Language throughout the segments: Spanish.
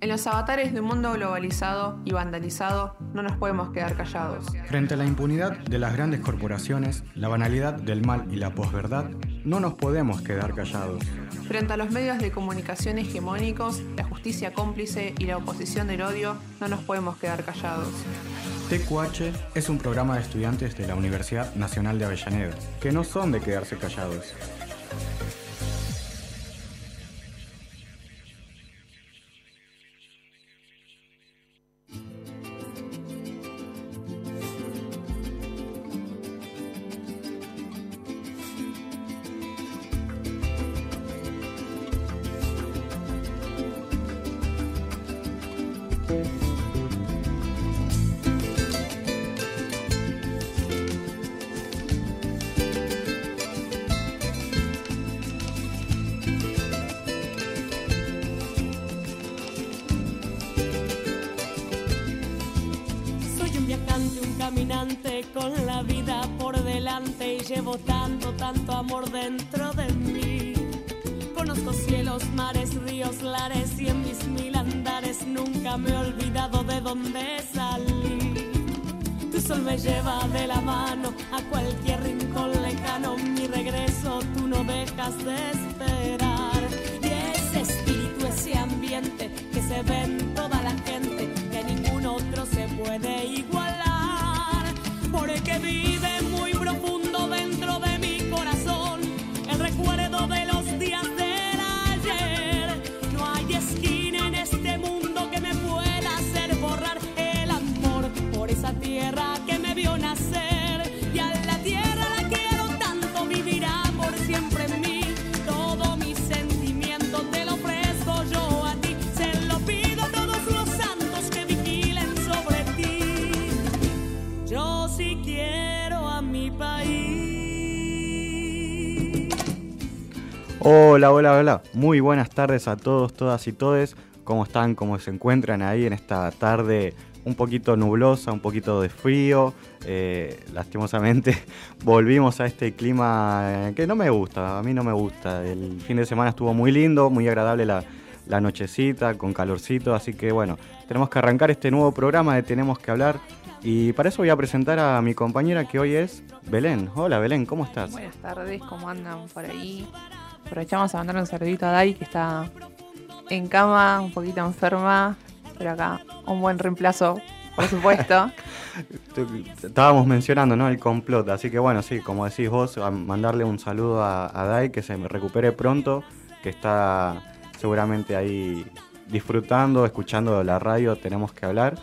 En los avatares de un mundo globalizado y vandalizado, no nos podemos quedar callados. Frente a la impunidad de las grandes corporaciones, la banalidad del mal y la posverdad, no nos podemos quedar callados. Frente a los medios de comunicación hegemónicos, la justicia cómplice y la oposición del odio, no nos podemos quedar callados. TQH es un programa de estudiantes de la Universidad Nacional de Avellaneda, que no son de quedarse callados. Esa tierra que me vio nacer. Y a la tierra la quiero tanto, vivirá por siempre en mí. Todo mi sentimiento te lo ofrezco yo a ti. Se lo pido a todos los santos que vigilen sobre ti. Yo sí quiero a mi país. Hola, hola, hola. Muy buenas tardes a todos, todas y todes. ¿Cómo están? ¿Cómo se encuentran ahí en esta tarde un poquito nublosa, un poquito de frío? Eh, lastimosamente volvimos a este clima que no me gusta, a mí no me gusta. El fin de semana estuvo muy lindo, muy agradable la, la nochecita, con calorcito, así que bueno, tenemos que arrancar este nuevo programa de Tenemos que hablar. Y para eso voy a presentar a mi compañera que hoy es Belén. Hola Belén, ¿cómo estás? Buenas tardes, ¿cómo andan por ahí? Aprovechamos a mandar un saludito a Dai, que está en cama, un poquito enferma, pero acá un buen reemplazo, por supuesto. Estábamos mencionando ¿no? el complot, así que bueno, sí, como decís vos, mandarle un saludo a, Dai, que se recupere pronto, que está seguramente ahí disfrutando, escuchando la radio, tenemos que hablar.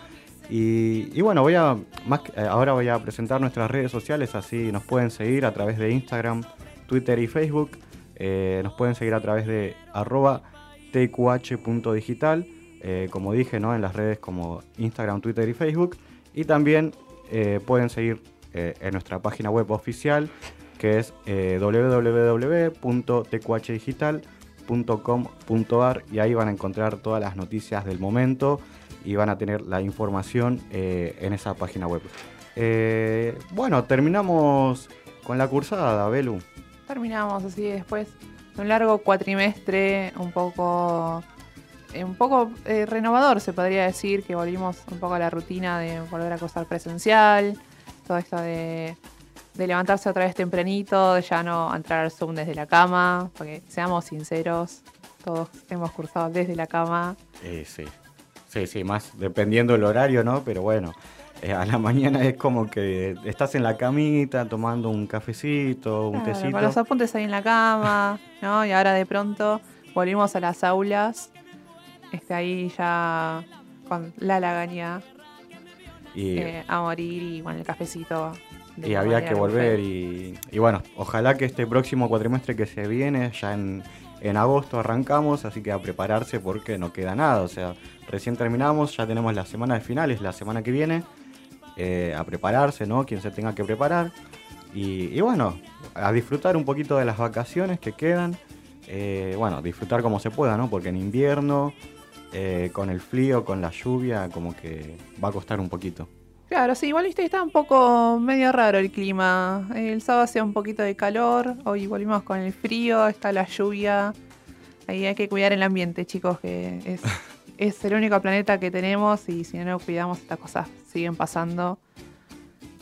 Y, y bueno, voy a más que- eh, ahora voy a presentar nuestras redes sociales, así nos pueden seguir a través de Instagram, Twitter y Facebook. Eh, nos pueden seguir a través de arroba tqh.digital, eh, como dije, ¿no? en las redes como Instagram, Twitter y Facebook. Y también eh, pueden seguir eh, en nuestra página web oficial, que es www.tqhdigital.com.ar y ahí van a encontrar todas las noticias del momento y van a tener la información en esa página web. Bueno, terminamos con la cursada, Belu. Terminamos así después de un largo cuatrimestre, un poco, un poco eh, renovador se podría decir, que volvimos un poco a la rutina de volver a cursar presencial, todo esto de, de levantarse otra vez tempranito, de ya no entrar al Zoom desde la cama, porque seamos sinceros, todos hemos cursado desde la cama. Eh, sí, sí, sí, más dependiendo del horario, ¿no? Pero bueno, eh, a la mañana es como que estás en la camita tomando un cafecito, un Claro, tecito. Con los apuntes ahí en la cama, ¿no? Y ahora de pronto volvimos a las aulas, este, ahí ya con la lagaña y, eh, a morir y con el cafecito. de y había que volver y, y bueno, ojalá que este próximo cuatrimestre que se viene, ya en, en agosto arrancamos, así que a prepararse porque no queda nada, o sea, recién terminamos, ya tenemos la semana de finales, la semana que viene, eh, a prepararse, ¿no? Quien se tenga que preparar. Y, y bueno, a disfrutar un poquito de las vacaciones que quedan. eh, bueno, disfrutar como se pueda, ¿no? Porque en invierno, eh, con el frío, con la lluvia, como que va a costar un poquito. Claro, sí, igual viste, está un poco medio raro el clima. El sábado hacía un poquito de calor, hoy volvimos con el frío, está la lluvia. Ahí hay que cuidar el ambiente, chicos, que es es el único planeta que tenemos y si no nos cuidamos estas cosas siguen pasando.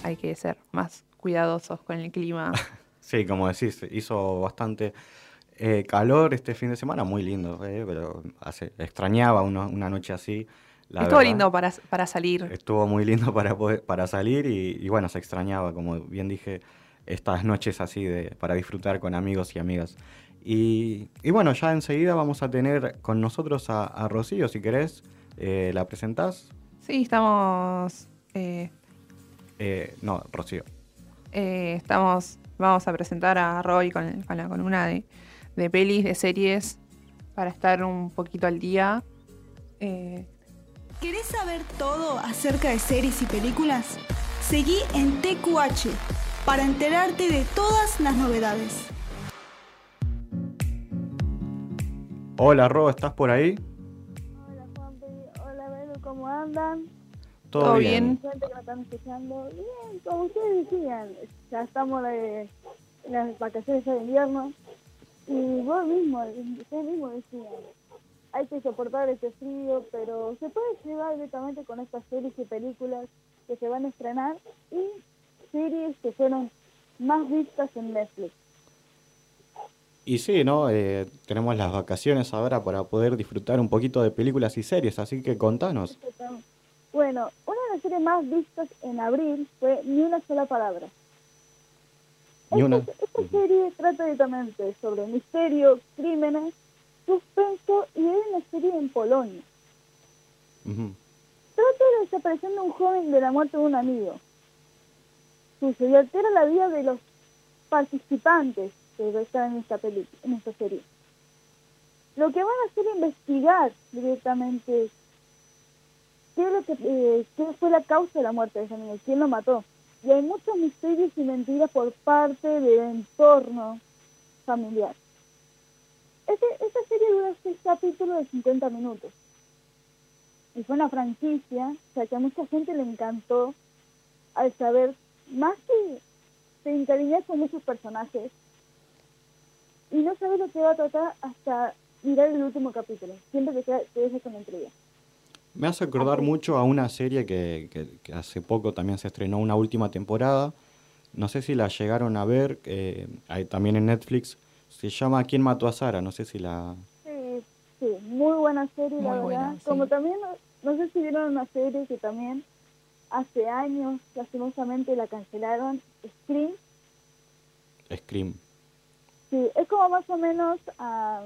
Hay que ser más cuidadosos con el clima. Sí, como decís, hizo bastante eh, calor este fin de semana, muy lindo, eh, pero hace, extrañaba una, una noche así. la Estuvo verdad. lindo para, para salir. Estuvo muy lindo para, poder- para salir y, y bueno, se extrañaba, como bien dije, estas noches así de, para disfrutar con amigos y amigas. Y, y bueno, ya enseguida vamos a tener con nosotros a, a Rocío, si querés, eh, ¿la presentás? Sí, estamos. no, Rocío. estamos. Vamos a presentar a Roy con, con la columna de, de pelis, de series, para estar un poquito al día. Eh, ¿Querés saber todo acerca de series y películas? Seguí en TQH para enterarte de todas las novedades. Hola, Ro, ¿estás por ahí? Hola Juanpi, hola Belu, ¿cómo andan? ¿Todo, ¿Todo bien? bien? Gente que me están escuchando. Bien, como ustedes decían, ya estamos de- en las vacaciones de invierno. Y vos mismo, ustedes mismos decían, hay que soportar este frío, pero se puede llevar directamente con estas series y películas que se van a estrenar y series que fueron más vistas en Netflix. Y sí, ¿no? Eh, tenemos las vacaciones ahora para poder disfrutar un poquito de películas y series, así que contanos. Bueno, una de las series más vistas en abril fue Ni una sola palabra. Una. Esta, esta serie trata directamente sobre misterio, crímenes, suspenso y es una serie en Polonia. Trata de la desaparición de un joven de la muerte de un amigo. Y altera la vida de los participantes que están en esta película, en esta serie. Lo que van a hacer es investigar directamente qué, es lo que, eh, qué fue la causa de la muerte de ese amigo, quién lo mató. Y hay muchos misterios y mentiras por parte del entorno familiar. Este, esta serie dura seis capítulos de 50 minutos y fue una franquicia, o sea que a mucha gente le encantó al saber más que te encariñas con muchos personajes y no sabes lo que va a tratar hasta mirar el último capítulo, siempre te, te dejes con la. Me hace acordar mucho a una serie que, que- que hace poco también se estrenó una última temporada. No sé si la llegaron a ver, eh, hay también en Netflix. Se llama ¿Quién mató a Sara? No sé si la... Sí, sí, muy buena serie, la verdad. sí. Como también, no, no sé si vieron una serie que también hace años, lastimosamente, la cancelaron, Scream. Scream. Sí, es como más o menos, ah,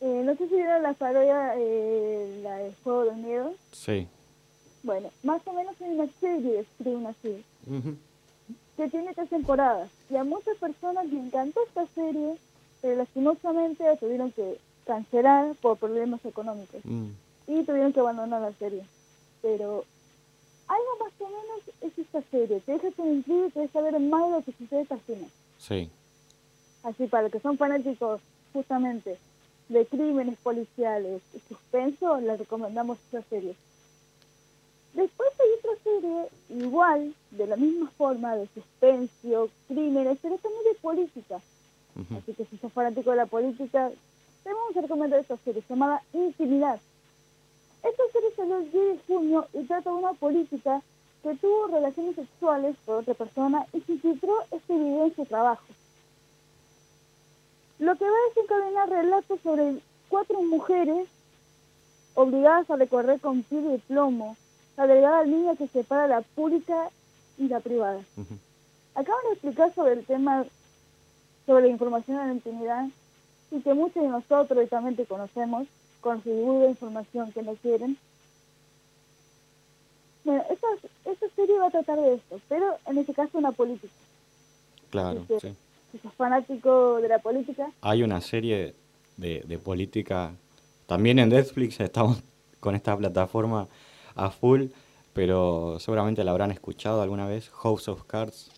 eh, no sé si vieron la parodia, eh, la de Juego de Miedo. Sí. Bueno, más o menos hay una serie de así, Ujú. que tiene tres temporadas. Y a muchas personas les encantó esta serie, pero lastimosamente la tuvieron que cancelar por problemas económicos. Mm. Y tuvieron que abandonar la serie. Pero algo más o menos es esta serie. Te deja y te deja saber más de lo que sucede esta cine. Sí. Así, para los que son fanáticos justamente de crímenes policiales y suspenso, les recomendamos esta serie. Después hay otra serie igual, de la misma forma, de suspenso, crímenes, pero también de política. Así que si sos fanático de la política, te vamos a recomendar esta serie, llamada Intimidad. Esta serie salió el 10 de junio y trata de una política que tuvo relaciones sexuales con otra persona y se filtró este video en su trabajo. Lo que va a desencadenar relatos sobre cuatro mujeres obligadas a recorrer con pie de plomo la delgada línea que separa la pública y la privada. Acaban de explicar sobre el tema, sobre la información en la intimidad, y que muchos de nosotros, y también te conocemos, con su divulga información que no quieren. Bueno, esta, esta serie va a tratar de esto, pero en este caso una política. Claro, Sí, sí. Si sos fanático de la política, Hay una serie de, de política también en Netflix, estamos con esta plataforma a full, pero seguramente la habrán escuchado alguna vez, House of Cards.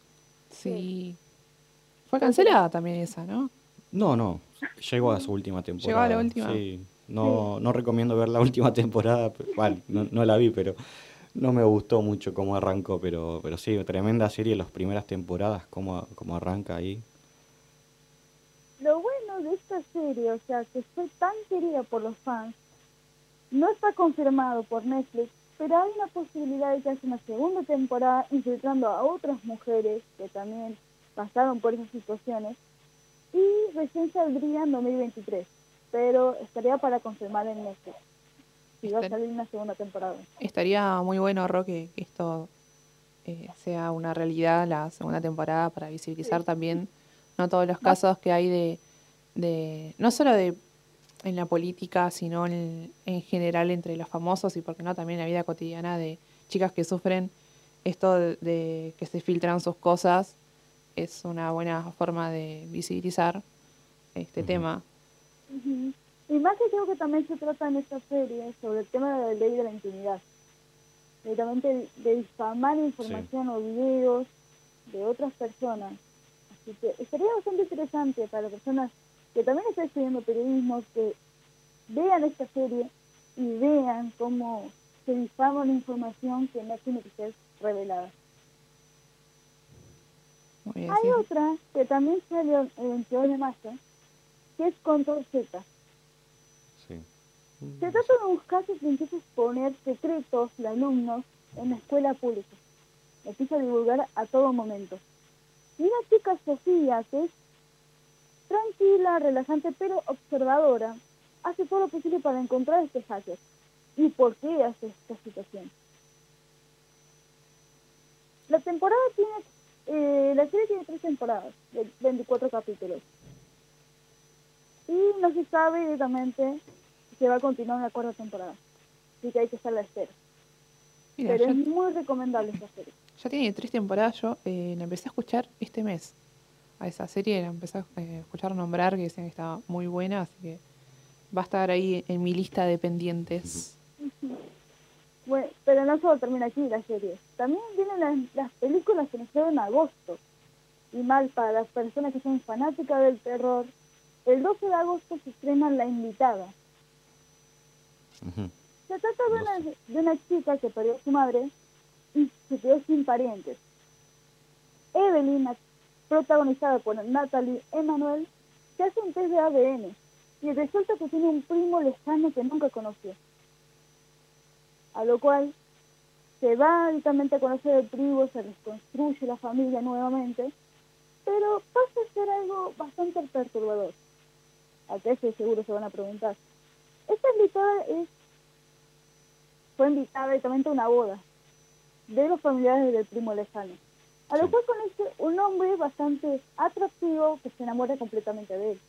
sí. Fue cancelada también esa, ¿no? No, no, llegó a su última temporada. Llegó a la última. Sí, no, no recomiendo ver la última temporada, pero- bueno, no, no la vi, pero no me gustó mucho cómo arrancó, pero, pero sí, tremenda serie las primeras temporadas, cómo, cómo arranca ahí. De esta serie, o sea, que fue tan querida por los fans, No está confirmado por Netflix, pero hay una posibilidad de que haya una segunda temporada infiltrando a otras mujeres que también pasaron por esas situaciones y recién saldría en 2023, pero estaría para confirmar en Netflix. Si va a salir una segunda temporada. Estaría muy bueno, Roque, que esto eh, sea una realidad la segunda temporada para visibilizar también no todos los casos que hay de, de no solo de en la política, sino en, en general entre los famosos y, porque no, también en la vida cotidiana de chicas que sufren esto de, de que se filtran sus cosas. Es una buena forma de visibilizar este tema. Ujú. Y más que creo que también se trata en esta serie sobre el tema de la ley de la intimidad. Directamente de, de difamar información o videos de otras personas. Así que estaría bastante interesante para personas que también están estudiando periodismo, que vean esta serie y vean cómo se difama una información que no tiene que ser revelada. Hay otra que también salió el 22 de mayo, que es Control Z. Sí. Se trata de un caso que empieza a exponer secretos de alumnos en la escuela pública. Empieza a divulgar a todo momento. Y una chica Sofía, que es tranquila, relajante, pero observadora, hace todo lo posible para encontrar este hacker. ¿Y por qué hace esta situación? La temporada tiene, eh, la serie tiene tres temporadas, de 24 capítulos. Y no se sabe directamente si va a continuar la cuarta temporada. Así que hay que estar a la espera. Mira, Pero es muy recomendable esta serie. Ya tiene tres temporadas. Yo eh, la empecé a escuchar este mes. A esa serie la empecé a eh, escuchar nombrar, que decían que estaba muy buena, así que va a estar ahí en mi lista de pendientes. Bueno, pero no solo termina aquí la serie. También vienen las, las películas que nos quedan en agosto. Y mal para las personas que son fanáticas del terror. El 12 de agosto se estrena La Invitada. Se trata de una, de una chica que perdió a su madre y se quedó sin parientes. Evelyn, protagonizada por Natalie Emanuel, se hace un test de ADN y resulta que tiene un primo lejano que nunca conoció. A lo cual se va directamente a conocer el primo, se reconstruye la familia nuevamente, pero pasa a ser algo bastante perturbador. A que ese seguro se van a preguntar. Esta invitada es fue invitada directamente a una boda de los familiares del primo lejano. A lo cual conoce un hombre bastante atractivo que se enamora completamente de él.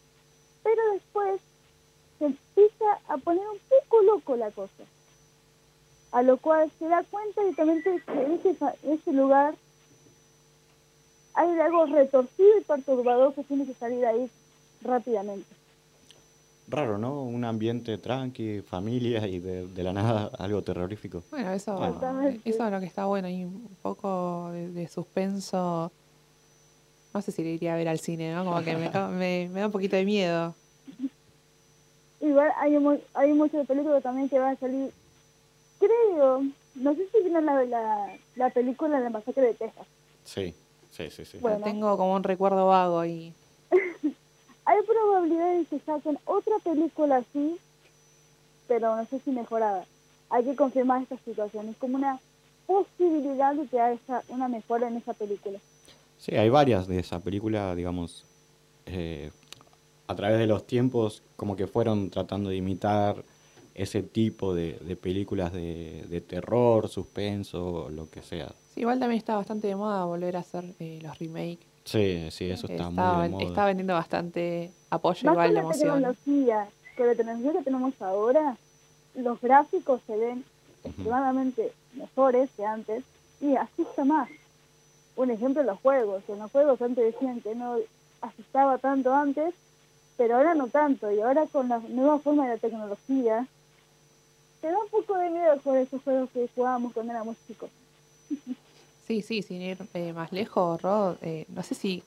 Pero después se empieza a poner un poco loco la cosa. A lo cual se da cuenta directamente que en ese, ese lugar hay algo retorcido y perturbador que tiene que salir ahí rápidamente. Raro, ¿no? Un ambiente tranqui, familia y de, de la nada algo terrorífico. Bueno, eso, eso es lo que está bueno, y un poco de, de suspenso. No sé si le iría a ver al cine, ¿no? Como que me, me, me da un poquito de miedo. Igual hay, hay muchas películas también que van a salir, creo, no sé si vieron la, la, la película La Masacre de Texas. Sí, sí, sí, sí. Bueno. Tengo como un recuerdo vago ahí. Hay probabilidades de que saquen otra película así, pero no sé si mejorada. Hay que confirmar esta situación. Es como una posibilidad de que haya una mejora en esa película. Sí, hay varias de esa película, digamos, eh, a través de los tiempos, como que fueron tratando de imitar ese tipo de, de películas de, de terror, suspenso, lo que sea. Sí, igual también está bastante de moda volver a hacer eh, los remakes. Sí, sí, eso está, está, muy de moda. está vendiendo bastante apoyo Más igual la emoción. tecnología, con la tecnología que tenemos ahora, los gráficos se ven extremadamente mejores que antes y asusta más. Un ejemplo, los juegos. En los juegos antes decían que no asustaba tanto antes, pero ahora no tanto. Y ahora con la nueva forma de la tecnología, te da un poco de miedo jugar esos juegos que jugábamos cuando éramos chicos. Sí, sí, sin ir eh, más lejos, Rod. eh, no sé si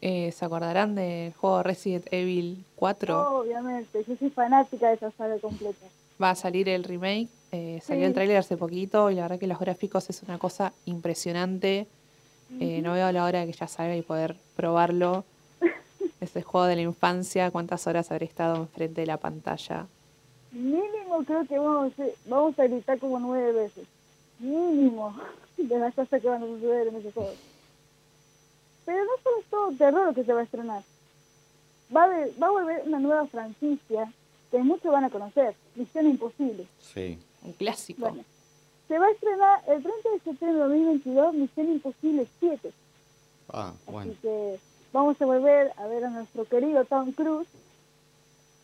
eh, se acordarán del juego Resident Evil 4. Obviamente, yo soy fanática de esa saga completa. Va a salir el remake. eh, salió Sí. el tráiler hace poquito y la verdad que los gráficos es una cosa impresionante. Eh, no veo la hora de que ya salga y poder probarlo. Ese juego de la infancia, cuántas horas habré estado enfrente de la pantalla. Mínimo creo que vamos a, vamos a gritar como nueve veces. Mínimo de las cosas que van a suceder en ese juego. Pero no solo es todo terror lo que se va a estrenar. Va a, haber- va a volver una nueva franquicia que muchos van a conocer, Misión Imposible. Sí. Un clásico. Bueno, se va a estrenar el 30 de septiembre de 2022 Misión Imposible 7. Ah, bueno. Así que vamos a volver a ver a nuestro querido Tom Cruise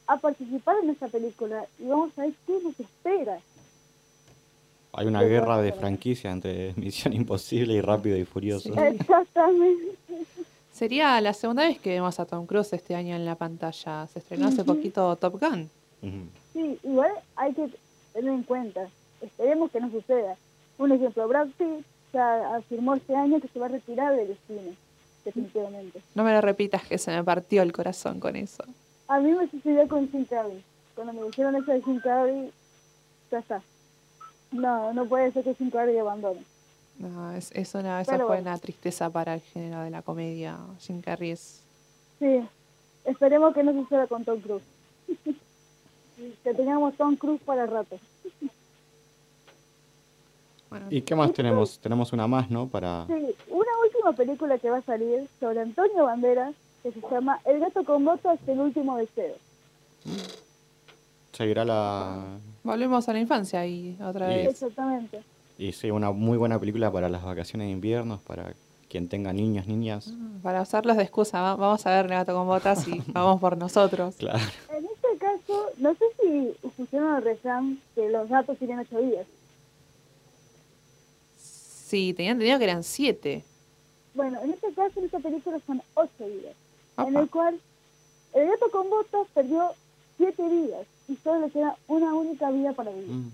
a participar en esta película y vamos a ver qué nos espera. Hay una guerra de franquicia entre Misión Imposible y Rápido y Furioso. Sí. Exactamente. Sería la segunda vez que vemos a Tom Cruise este año en la pantalla. Se estrenó hace Ujú. poquito Top Gun. Ujú. Sí, igual hay que tener en cuenta. Esperemos que no suceda. Un ejemplo, Brad Pitt ya afirmó este año que se va a retirar del cine, definitivamente. No me lo repitas que se me partió el corazón con eso. A mí me sucedió con Jim Carrey. Cuando me dijeron eso de Jim Carrey, ya está. No, no puede ser que Jim Carrey abandone. No, es, es una, esa Pero fue bueno. una tristeza para el género de la comedia. Jim Carrey es... Sí, esperemos que no suceda con Tom Cruise. que tengamos Tom Cruise para rato. Bueno, ¿Y qué más tenemos? Tenemos una más, ¿no? Para... Sí, una última película que va a salir sobre Antonio Banderas, que se llama El gato con botas, el último deseo. Seguirá la... volvemos a la infancia y otra Sí. vez. Exactamente. Y sí, una muy buena película para las vacaciones de invierno, para quien tenga niños, niñas. Para usarlos de excusa, va- vamos a ver gato con botas y vamos por nosotros. Claro. En este caso, no sé si pusieron el refrán que los gatos tienen ocho días. Sí, tenía entendido que eran siete. Bueno, en este caso, en esta película son ocho días, en Opa. el cual el gato con botas perdió siete vidas y solo le queda una única vida para vivir. Mm.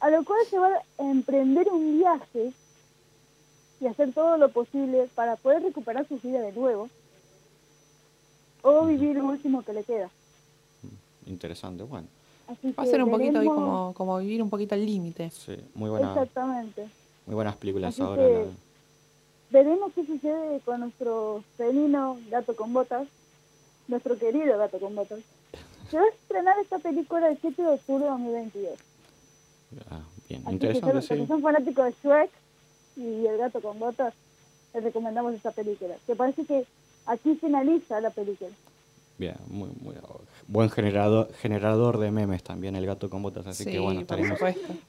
A lo cual se va a emprender un viaje y hacer todo lo posible para poder recuperar su vida de nuevo o vivir lo último que le queda. Interesante, bueno. Así Va a ser un poquito ahí como, como vivir un poquito al límite. Sí, muy, buena, Exactamente. muy buenas películas Así ahora. la- Veremos qué sucede con nuestro felino gato con botas, nuestro querido gato con botas. Se va a estrenar esta película el 7 de octubre de 2022. Ah, bien, Así que interesante, que sí. son fanáticos de Shrek y el gato con botas, les recomendamos esta película. Que parece que aquí finaliza la película. Bien, muy, muy buen generador, generador de memes también, el gato con botas, así sí, que bueno, estaremos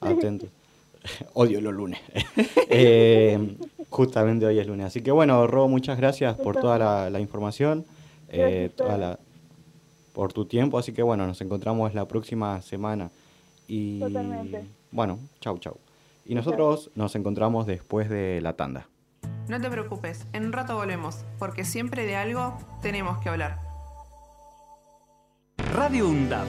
atentos. Odio los lunes. Eh, justamente hoy es lunes. Así que bueno, Ro, muchas gracias por toda la, la información, eh, toda la, por tu tiempo. Así que bueno, nos encontramos la próxima semana. Y Totalmente. bueno, chau, chau. Y nosotros nos encontramos después de la tanda. No te preocupes, en un rato volvemos, porque siempre de algo tenemos que hablar. Radio UNDAP.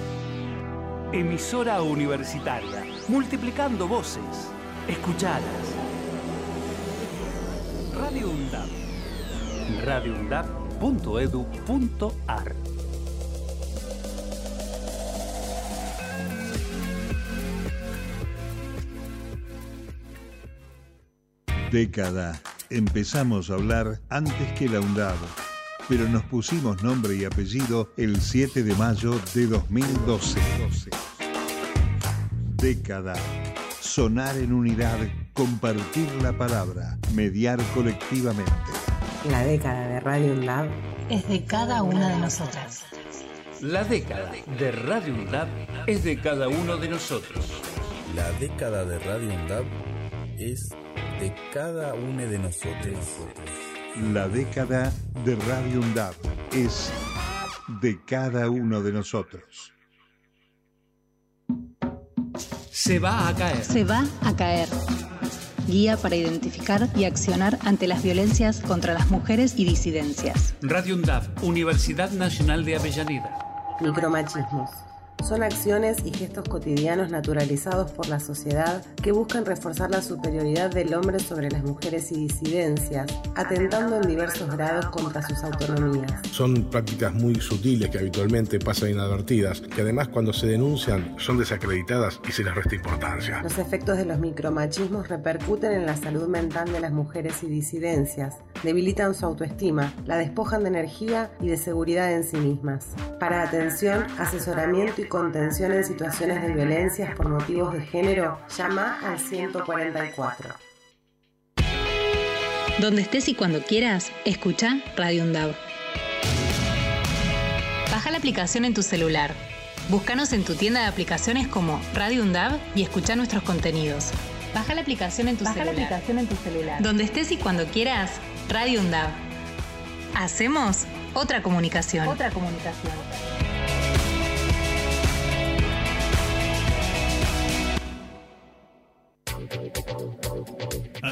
Emisora universitaria. Multiplicando voces. Escuchadas. Radio UNDAP. radioundap.edu.ar Década. Empezamos a hablar antes que la UNDAB, pero nos pusimos nombre y apellido el 7 de mayo de 2012. Década. Sonar en unidad, compartir la palabra, mediar colectivamente. La década de Radio UNDAB es de cada una de nosotras. La década de Radio UNDAP es de cada uno de nosotros. La década de Radio UNDAP es de cada uno de nosotros. La década de Radio UNDAB es de cada uno de nosotros. Se va a caer. Se va a caer. Guía para identificar y accionar ante las violencias contra las mujeres y disidencias. Radio UNDAP, Universidad Nacional de Avellaneda. Micromachismos. Son acciones y gestos cotidianos naturalizados por la sociedad que buscan reforzar la superioridad del hombre sobre las mujeres y disidencias, atentando en diversos grados contra sus autonomías. Son prácticas muy sutiles que habitualmente pasan inadvertidas, que además cuando se denuncian son desacreditadas y se les resta importancia. Los efectos de los micromachismos repercuten en la salud mental de las mujeres y disidencias, debilitan su autoestima, la despojan de energía y de seguridad en sí mismas. Para atención, asesoramiento y contención en situaciones de violencias por motivos de género, llama al 144. Donde estés y cuando quieras, escucha Radio UNDAV. Baja la aplicación en tu celular. Búscanos en tu tienda de aplicaciones como Radio UNDAV y escucha nuestros contenidos. Baja la aplicación en tu Baja la celular. aplicación en tu celular. Donde estés y cuando quieras, Radio UNDAV. Hacemos otra comunicación. Otra comunicación.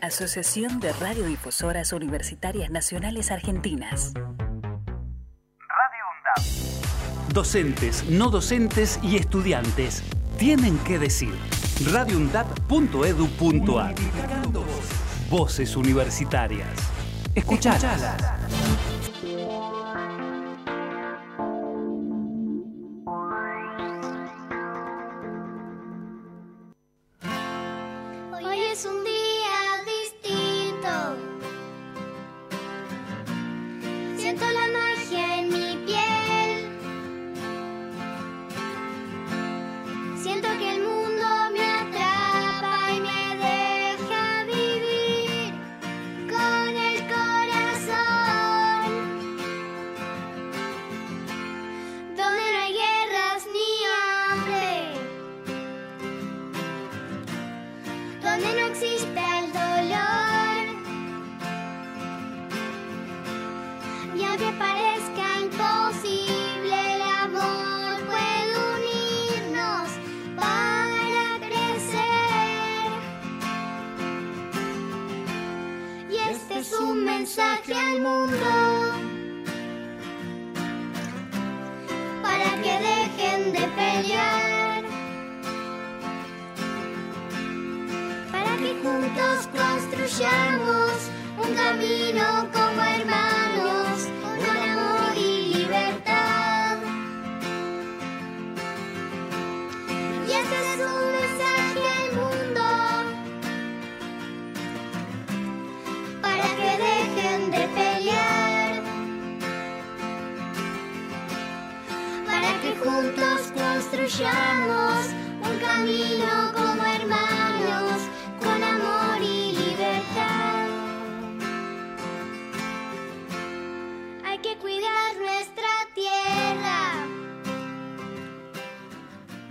Asociación de Radiodifusoras Universitarias Nacionales Argentinas. Docentes, no docentes y estudiantes tienen que decir. radioundap.edu.ar Voces universitarias. Escuchalas.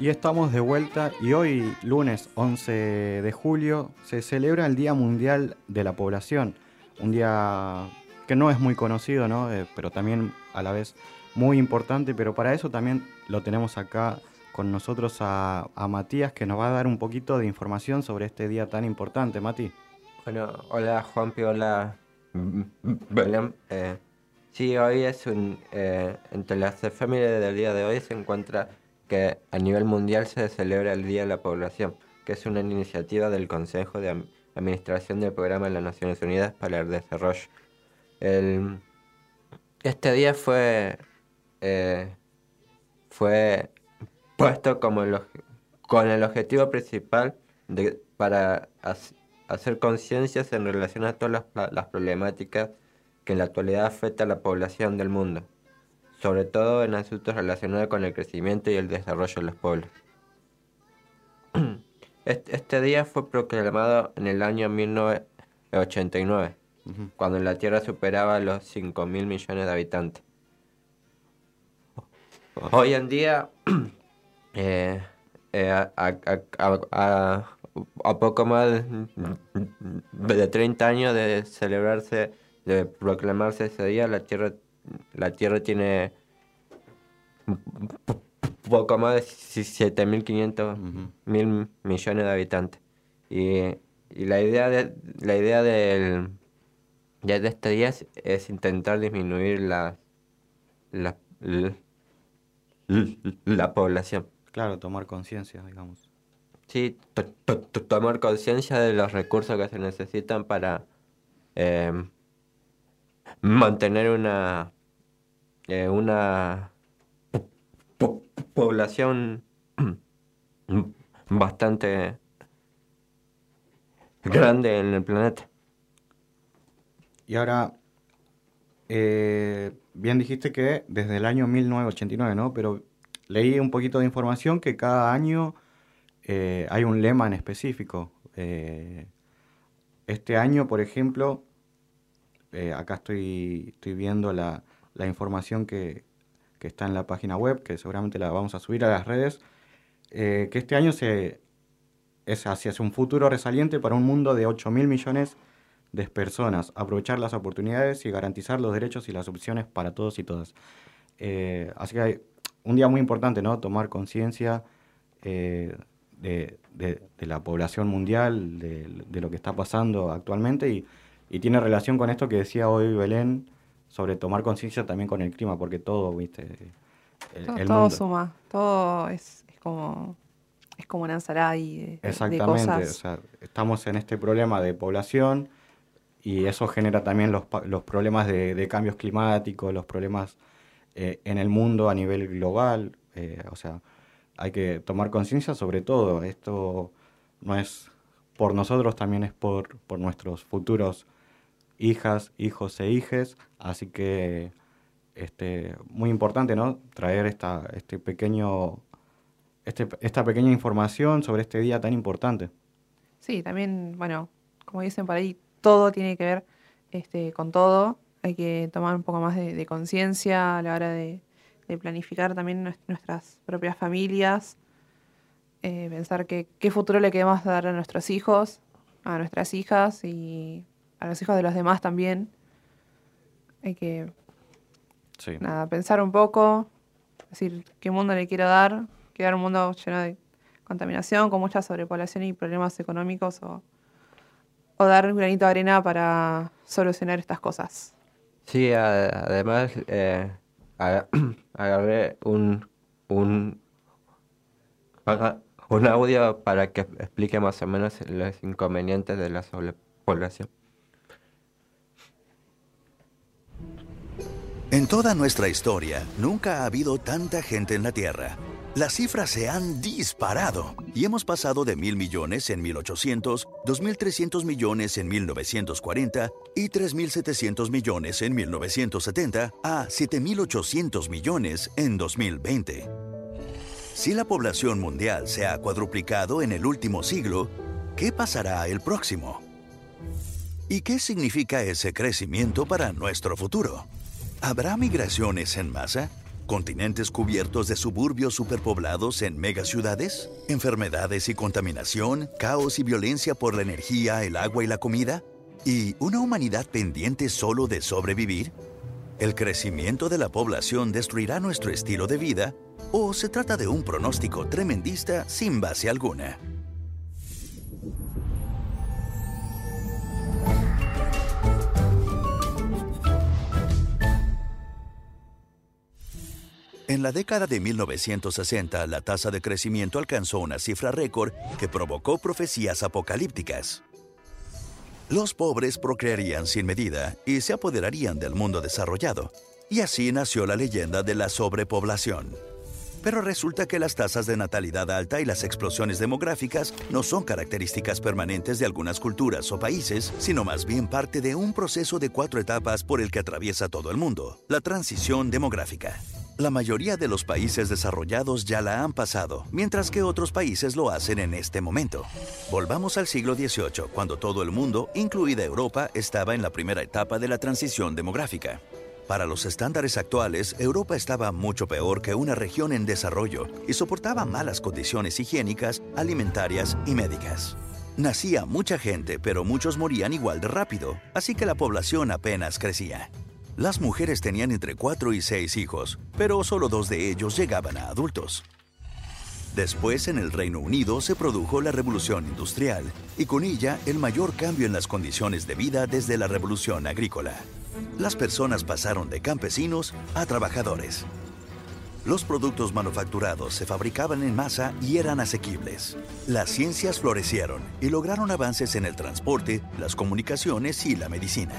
Y estamos de vuelta y hoy, lunes 11 de julio, se celebra el Día Mundial de la Población. Un día que no es muy conocido, ¿no? Eh, pero también a la vez muy importante, pero para eso también lo tenemos acá con nosotros a, Matías que nos va a dar un poquito de información sobre este día tan importante, Mati. Bueno, hola Juanpi, hola. Eh, sí, hoy es un... eh, entre las efemérides del día de hoy se encuentra que a nivel mundial se celebra el Día de la Población, que es una iniciativa del Consejo de Administración del Programa de las Naciones Unidas para el Desarrollo. Este día fue, eh, fue puesto como con el objetivo principal de, para hac- hacer conciencias en relación a todas las, las problemáticas que en la actualidad afectan a la población del mundo, sobre todo en asuntos relacionados con el crecimiento y el desarrollo de los pueblos. Este, este día fue proclamado en el año 1989, cuando la Tierra superaba los 5 mil millones de habitantes. Hoy en día, eh, eh, a, a- a- a- a poco más de 30 años de celebrarse, de proclamarse ese día, la Tierra, la tierra tiene poco más de 7.500 mil millones de habitantes. Y, y la idea de la idea del ya de este día es, es intentar disminuir la, la, la, la población. Claro, tomar conciencia, digamos. Sí, to- to- to- tomar conciencia de los recursos que se necesitan para eh, mantener una eh, una po- población bastante grande en el planeta. Y ahora, eh, bien dijiste que desde el año 1989, ¿no? Pero leí un poquito de información que cada año eh, hay un lema en específico. Eh, este año, por ejemplo, acá estoy, estoy viendo la, la información que, está en la página web, que seguramente la vamos a subir a las redes, eh, que este año se, es hacia un futuro resaliente para un mundo de 8 mil millones de personas, aprovechar las oportunidades y garantizar los derechos y las opciones para todos y todas. Eh, así que hay un día muy importante, ¿no? Tomar conciencia eh, de, de- la población mundial, de, de lo que está pasando actualmente y, y tiene relación con esto que decía hoy Belén sobre tomar conciencia también con el clima, porque todo, ¿viste? El, Todo, el todo mundo- suma, todo es, es como es como una ensalada de, de Exactamente, cosas. o sea, estamos en este problema de población y eso genera también los, los problemas de, de cambios climáticos, los problemas eh, en el mundo a nivel global, eh, o sea, hay que tomar conciencia sobre todo, esto no es por nosotros, también es por, por nuestros futuros hijas, hijos e hijes, así que este, muy importante, ¿no? Traer esta, este pequeño, este, esta pequeña información sobre este día tan importante. Sí, también, bueno, como dicen por ahí, todo tiene que ver este, con todo. Hay que tomar un poco más de, conciencia a la hora de, planificar también nues- nuestras propias familias. eh, pensar qué futuro le queremos dar a nuestros hijos, a nuestras hijas y a los hijos de los demás también. Hay que Sí. nada, pensar un poco, decir qué mundo le quiero dar, quedar un mundo lleno de contaminación, con mucha sobrepoblación y problemas económicos, o, o dar un granito de arena para solucionar estas cosas. Sí, además eh, agarré un, un, un audio para que explique más o menos los inconvenientes de la sobrepoblación. En toda nuestra historia, nunca ha habido tanta gente en la Tierra. Las cifras se han disparado y hemos pasado de mil millones en 1800, 2.300 millones en 1940 y 3.700 millones en 1970 a 7.800 millones en 2020. Si la población mundial se ha cuadruplicado en el último siglo, ¿qué pasará el próximo? ¿Y qué significa ese crecimiento para nuestro futuro? ¿Habrá migraciones en masa? ¿Continentes cubiertos de suburbios superpoblados en megaciudades? ¿Enfermedades y contaminación? ¿Caos y violencia por la energía, el agua y la comida? ¿Y una humanidad pendiente solo de sobrevivir? ¿El crecimiento de la población destruirá nuestro estilo de vida? ¿O se trata de un pronóstico tremendista sin base alguna? En la década de 1960, la tasa de crecimiento alcanzó una cifra récord que provocó profecías apocalípticas. Los pobres procrearían sin medida y se apoderarían del mundo desarrollado. Y así nació la leyenda de la sobrepoblación. Pero resulta que las tasas de natalidad alta y las explosiones demográficas no son características permanentes de algunas culturas o países, sino más bien parte de un proceso de cuatro etapas por el que atraviesa todo el mundo, la transición demográfica. La mayoría de los países desarrollados ya la han pasado, mientras que otros países lo hacen en este momento. Volvamos al siglo XVIII, cuando todo el mundo, incluida Europa, estaba en la primera etapa de la transición demográfica. Para los estándares actuales, Europa estaba mucho peor que una región en desarrollo y soportaba malas condiciones higiénicas, alimentarias y médicas. Nacía mucha gente, pero muchos morían igual de rápido, así que la población apenas crecía. Las mujeres tenían entre 4 y 6 hijos, pero solo dos de ellos llegaban a adultos. Después, en el Reino Unido se produjo la Revolución Industrial y con ella el mayor cambio en las condiciones de vida desde la Revolución Agrícola. Las personas pasaron de campesinos a trabajadores. Los productos manufacturados se fabricaban en masa y eran asequibles. Las ciencias florecieron y lograron avances en el transporte, las comunicaciones y la medicina.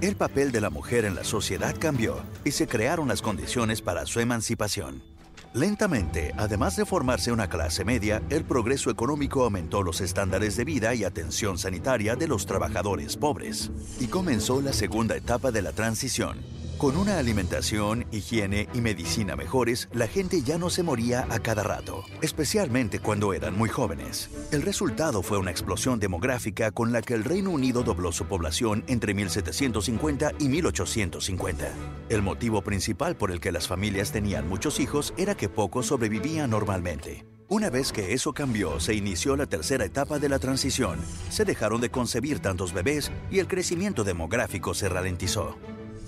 El papel de la mujer en la sociedad cambió y se crearon las condiciones para su emancipación. Lentamente, además de formarse una clase media, el progreso económico aumentó los estándares de vida y atención sanitaria de los trabajadores pobres. Y comenzó la segunda etapa de la transición. Con una alimentación, higiene y medicina mejores, la gente ya no se moría a cada rato, especialmente cuando eran muy jóvenes. El resultado fue una explosión demográfica con la que el Reino Unido dobló su población entre 1750 y 1850. El motivo principal por el que las familias tenían muchos hijos era que pocos sobrevivían normalmente. Una vez que eso cambió, se inició la tercera etapa de la transición. Se dejaron de concebir tantos bebés y el crecimiento demográfico se ralentizó.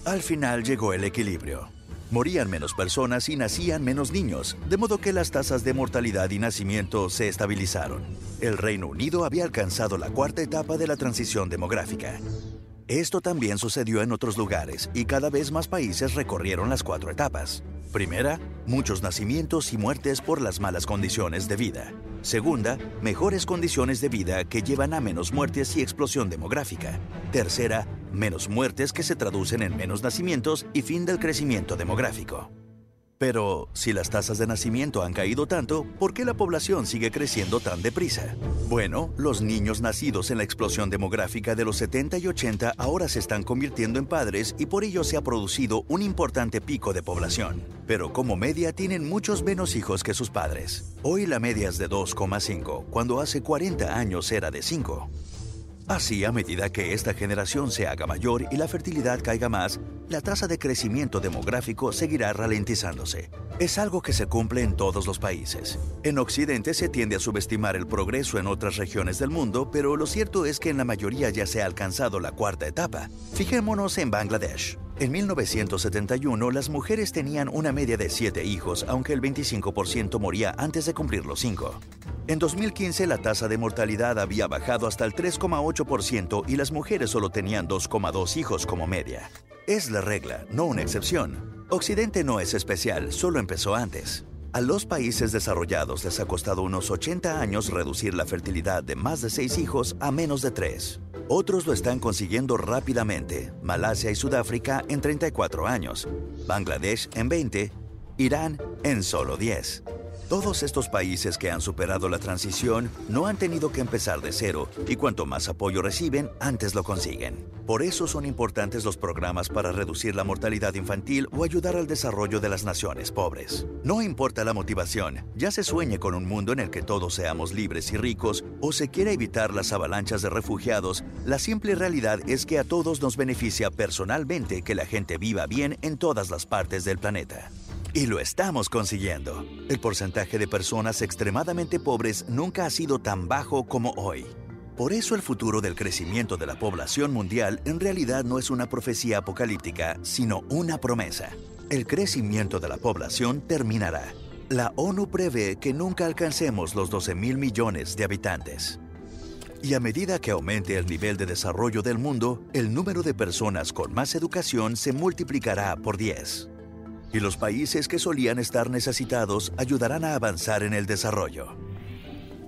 Al final llegó el equilibrio. Morían menos personas y nacían menos niños, de modo que las tasas de mortalidad y nacimiento se estabilizaron. El Reino Unido había alcanzado la cuarta etapa de la transición demográfica. Esto también sucedió en otros lugares y cada vez más países recorrieron las cuatro etapas. Primera, muchos nacimientos y muertes por las malas condiciones de vida. Segunda, mejores condiciones de vida que llevan a menos muertes y explosión demográfica. Tercera, menos muertes que se traducen en menos nacimientos y fin del crecimiento demográfico. Pero, si las tasas de nacimiento han caído tanto, ¿por qué la población sigue creciendo tan deprisa? Bueno, los niños nacidos en la explosión demográfica de los 70 y 80 ahora se están convirtiendo en padres y por ello se ha producido un importante pico de población. Pero como media tienen muchos menos hijos que sus padres. Hoy la media es de 2,5, cuando hace 40 años era de 5. Así, a medida que esta generación se haga mayor y la fertilidad caiga más, la tasa de crecimiento demográfico seguirá ralentizándose. Es algo que se cumple en todos los países. En Occidente se tiende a subestimar el progreso en otras regiones del mundo, pero lo cierto es que en la mayoría ya se ha alcanzado la cuarta etapa. Fijémonos en Bangladesh. En 1971, las mujeres tenían una media de 7 hijos, aunque el 25% moría antes de cumplir los 5. En 2015, la tasa de mortalidad había bajado hasta el 3,8% y las mujeres solo tenían 2,2 hijos como media. Es la regla, no una excepción. Occidente no es especial, solo empezó antes. A los países desarrollados les ha costado unos 80 años reducir la fertilidad de más de 6 hijos a menos de 3. Otros lo están consiguiendo rápidamente, Malasia y Sudáfrica en 34 años, Bangladesh en 20, Irán en solo 10. Todos estos países que han superado la transición no han tenido que empezar de cero y cuanto más apoyo reciben, antes lo consiguen. Por eso son importantes los programas para reducir la mortalidad infantil o ayudar al desarrollo de las naciones pobres. No importa la motivación, ya se sueñe con un mundo en el que todos seamos libres y ricos o se quiera evitar las avalanchas de refugiados, la simple realidad es que a todos nos beneficia personalmente que la gente viva bien en todas las partes del planeta. Y lo estamos consiguiendo. El porcentaje de personas extremadamente pobres nunca ha sido tan bajo como hoy. Por eso el futuro del crecimiento de la población mundial en realidad no es una profecía apocalíptica, sino una promesa. El crecimiento de la población terminará. La ONU prevé que nunca alcancemos los 12 mil millones de habitantes. Y a medida que aumente el nivel de desarrollo del mundo, el número de personas con más educación se multiplicará por 10 y los países que solían estar necesitados ayudarán a avanzar en el desarrollo.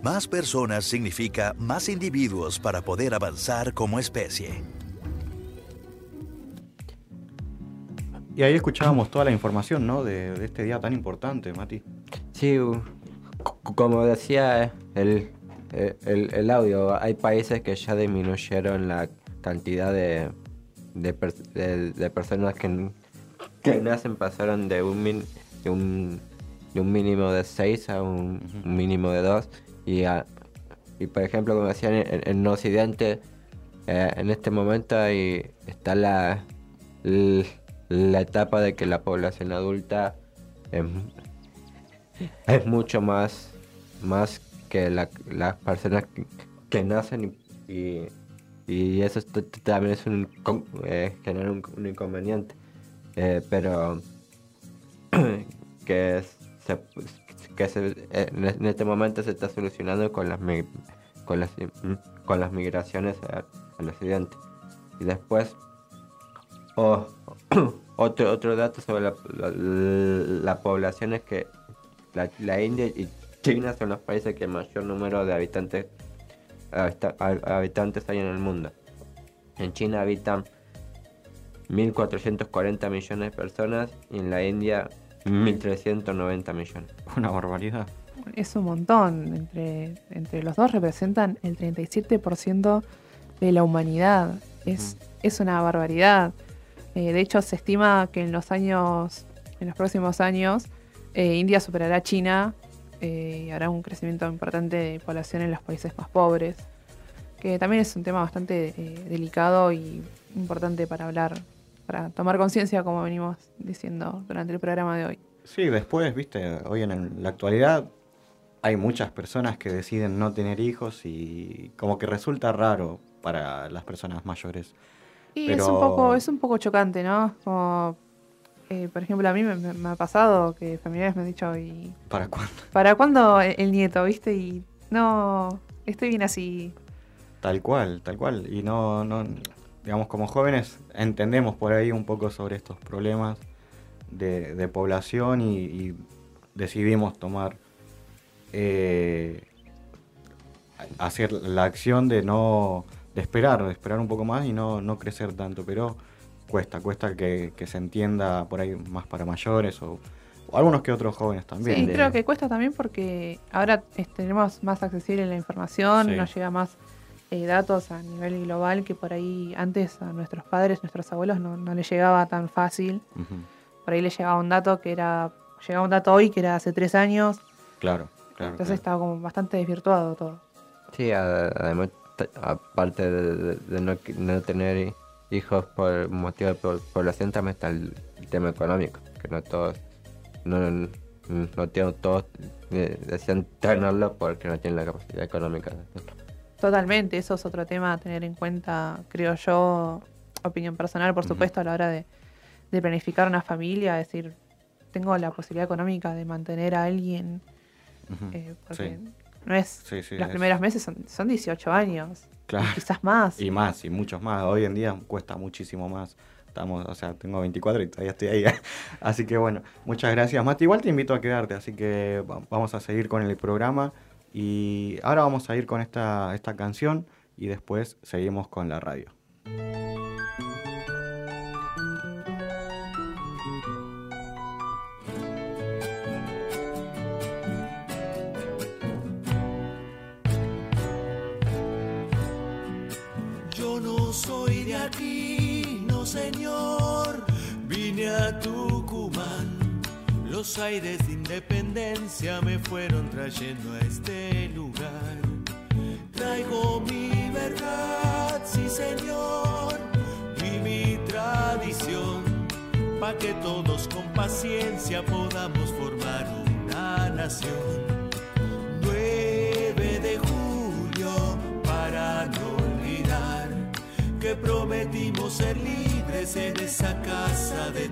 Más personas significa más individuos para poder avanzar como especie. Y ahí escuchábamos toda la información, ¿no? De, de este día tan importante, Mati. Sí, como decía el, el- el audio, hay países que ya disminuyeron la cantidad de, de- de personas que, que nacen, pasaron de un, min- de un, de un mínimo de 6 a un, un mínimo de 2. Y, a- y por ejemplo, como decían en, en Occidente, eh, en este momento está la, la etapa de que la población adulta es, es mucho más, más que la- las personas que, que nacen y, y, y eso también es un, eh, genera un, un inconveniente. Eh, pero que se, que en, este momento se está solucionando con las, con las, con las migraciones al occidente. Y después, oh, otro, otro dato sobre la, la- la población es que la, la India y China son los países que mayor número de habitantes, habita- hab- habitantes hay en el mundo. En China habitan 1.440 millones de personas y en la India 1.390 millones. Una barbaridad. Es un montón. Entre, entre los dos representan el 37% de la humanidad. Es, es una barbaridad. Eh, de hecho, se estima que en los años, en los próximos años, eh, India superará a China eh, y hará un crecimiento importante de población en los países más pobres. Que también es un tema bastante eh, delicado y importante para hablar, para tomar conciencia, como venimos diciendo durante el programa de hoy. Sí, después, viste, hoy en el- la actualidad hay muchas personas que deciden no tener hijos y como que resulta raro para las personas mayores. Y es un poco, es un poco chocante, ¿no? Como, eh, por ejemplo, a mí me ha pasado que familiares me han dicho, ¿y ¿Para cuándo? para cuándo el, el nieto, viste? Y no, estoy bien así. Tal cual, tal cual. Y no, no, digamos, como jóvenes entendemos por ahí un poco sobre estos problemas de, de población y, y decidimos tomar, eh, hacer la acción de no, de esperar, de esperar un poco más y no, no crecer tanto, pero cuesta, cuesta que, que se entienda por ahí más para mayores o, o algunos que otros jóvenes también. Sí, de- creo que cuesta también porque ahora tenemos más accesible la información, Sí. nos llega más eh, datos a nivel global que por ahí antes a nuestros padres, nuestros abuelos no, no les llegaba tan fácil. Por ahí les llegaba un dato que era, llegaba un dato hoy que era hace tres años, Claro, claro. entonces claro. estaba como bastante desvirtuado todo. Sí, a- además, aparte de, de- de no, no tener hijos por motivo de po- población, también está el, tema económico, que no todos, no, no tienen todos, eh, desean tenerlo porque no tienen la capacidad económica. de hacerlo. Totalmente, eso es otro tema a tener en cuenta, creo yo, opinión personal, por supuesto, a la hora de, de planificar una familia, es decir, tengo la posibilidad económica de mantener a alguien, eh, porque sí. no es, Sí, sí, los es- primeros meses son, son 18 años, Claro. quizás más. Y más, y muchos más. Hoy en día cuesta muchísimo más. Estamos, o sea, tengo 24 y todavía estoy ahí. así que bueno, muchas gracias, Mati. Igual te invito a quedarte, así que va- vamos a seguir con el programa. Y ahora vamos a ir con esta, esta canción y después seguimos con la radio. Yo no soy de aquí, no señor, vine a Tucumán. Los aires de independencia me fueron trayendo a este lugar. Traigo mi verdad, sí señor, y mi tradición, pa' que todos con paciencia podamos formar una nación. 9 de julio para no olvidar que prometimos ser libres en esa casa de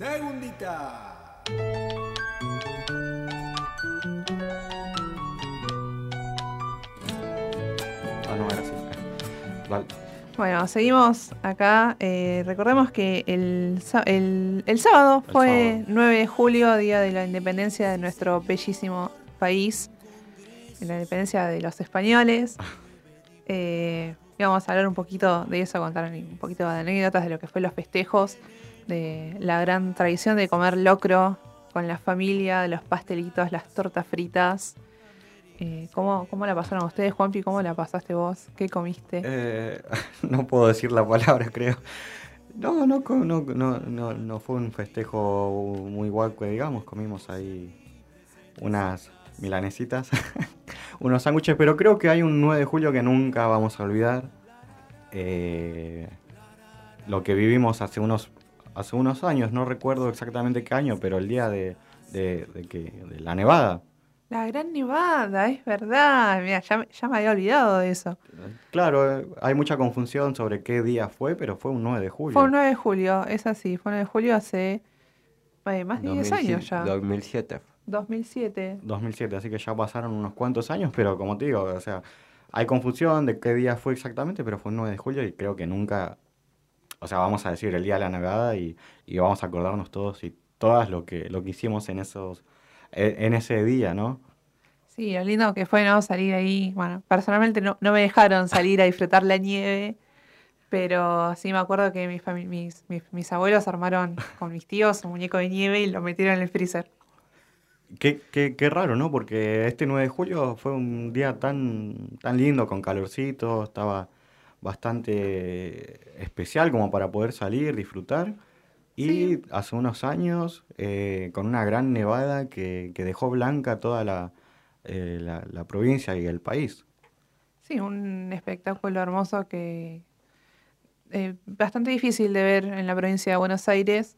Segundita. Ah, no, era así. Vale. Bueno, seguimos acá. Eh, recordemos que el, el- el sábado fue 9 de julio, día de la independencia de nuestro bellísimo país, de la independencia de los españoles. Eh, y vamos a hablar un poquito de eso, contar un poquito de anécdotas de lo que fue los festejos, de la gran tradición de comer locro con la familia, de los pastelitos, las tortas fritas. Eh, ¿cómo, ¿Cómo la pasaron ustedes, Juanpi? ¿Cómo la pasaste vos? ¿Qué comiste? Eh, no puedo decir la palabra, creo. No, no, no, no, no, fue un festejo muy guapo, digamos. Comimos ahí unas milanesitas, unos sándwiches, pero creo que hay un 9 de julio que nunca vamos a olvidar. Eh, lo que vivimos hace unos, hace unos años, no recuerdo exactamente qué año, pero el día de, de- de que, de la nevada La Gran Nevada, es verdad. Mira, ya, me- ya me había olvidado de eso. Claro, eh, hay mucha confusión sobre qué día fue, pero fue un 9 de julio. Fue un 9 de julio, es así. Fue un 9 de julio hace eh, más de 10 años ya. 2007. 2007. 2007, así que ya pasaron unos cuantos años, pero como te digo, o sea, hay confusión de qué día fue exactamente, pero fue el 9 de julio y creo que nunca, o sea, vamos a decir el día de la Navidad y, y vamos a acordarnos todos y todas lo que, lo que hicimos en esos, en, en ese día, ¿no? Sí, lo lindo que fue, ¿no? Salir ahí. Bueno, personalmente no, no me dejaron salir a disfrutar la nieve, pero sí me acuerdo que mis, mis, mis, mis abuelos armaron con mis tíos un muñeco de nieve y lo metieron en el freezer. Qué, qué, qué raro, ¿no? Porque este 9 de julio fue un día tan, tan lindo, con calorcito, estaba bastante especial como para poder salir, disfrutar. Y hace unos años, eh, con una gran nevada que, que dejó blanca toda la, eh, la, la provincia y el país. Sí, un espectáculo hermoso que eh, bastante difícil de ver en la provincia de Buenos Aires,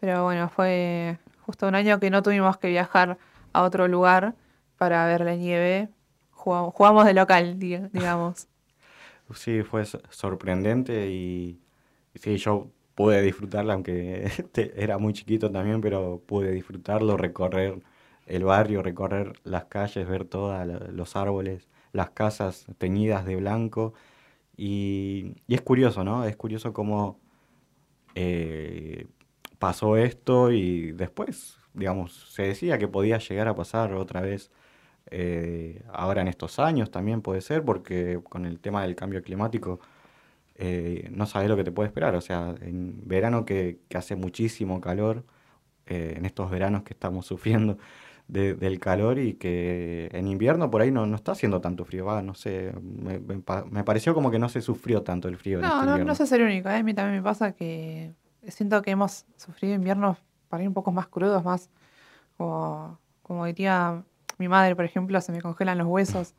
pero bueno, fue justo un año que no tuvimos que viajar a otro lugar para ver la nieve. Jugamos, jugamos de local, diga- digamos. Sí, fue so- sorprendente y, sí, yo pude disfrutarla, aunque era muy chiquito también, pero pude disfrutarlo, recorrer el barrio, recorrer las calles, ver todos los árboles, las casas teñidas de blanco. Y, y es curioso, ¿no? Es curioso cómo eh, pasó esto y después, digamos, se decía que podía llegar a pasar otra vez eh, ahora en estos años también puede ser, porque con el tema del cambio climático eh, no sabes lo que te puede esperar. O sea, en verano que, que hace muchísimo calor, eh, en estos veranos que estamos sufriendo de- del calor y que en invierno por ahí no, no está haciendo tanto frío. Va, no sé, me, me pa- me pareció como que no se sufrió tanto el frío en No, este no, invierno. no sos el único. A mí también me pasa que siento que hemos sufrido inviernos para ir un poco más crudos, más como, como diría mi madre, por ejemplo, se me congelan los huesos.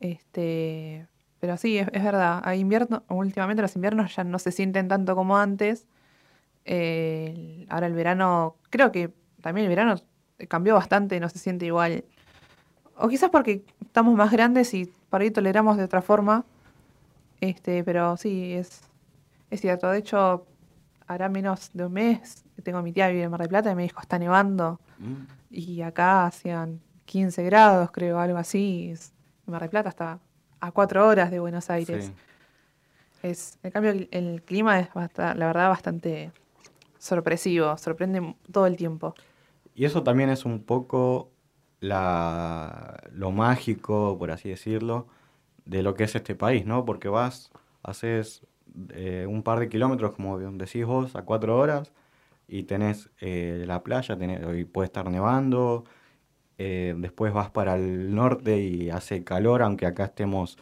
Este, pero sí, es, es verdad. Hay invierno, últimamente los inviernos ya no se sienten tanto como antes. Eh, ahora el verano, creo que también el verano cambió bastante, no se siente igual. O quizás porque estamos más grandes y por ahí toleramos de otra forma. Este, pero sí, es, es cierto. De hecho, hará menos de un mes tengo a mi tía vive en Mar del Plata y me dijo, está nevando. Mm. Y acá hacían 15 grados, creo, algo así. Mar del Plata está a cuatro horas de Buenos Aires. Sí. Es, en cambio, el, el clima es, basta- la verdad, bastante sorpresivo. Sorprende todo el tiempo. Y eso también es un poco la, lo mágico, por así decirlo, de lo que es este país, ¿no? Porque vas, haces eh, un par de kilómetros, como decís vos, a cuatro horas, y tenés eh, la playa, tenés, y puede estar nevando, eh, después vas para el norte y hace calor, aunque acá estemos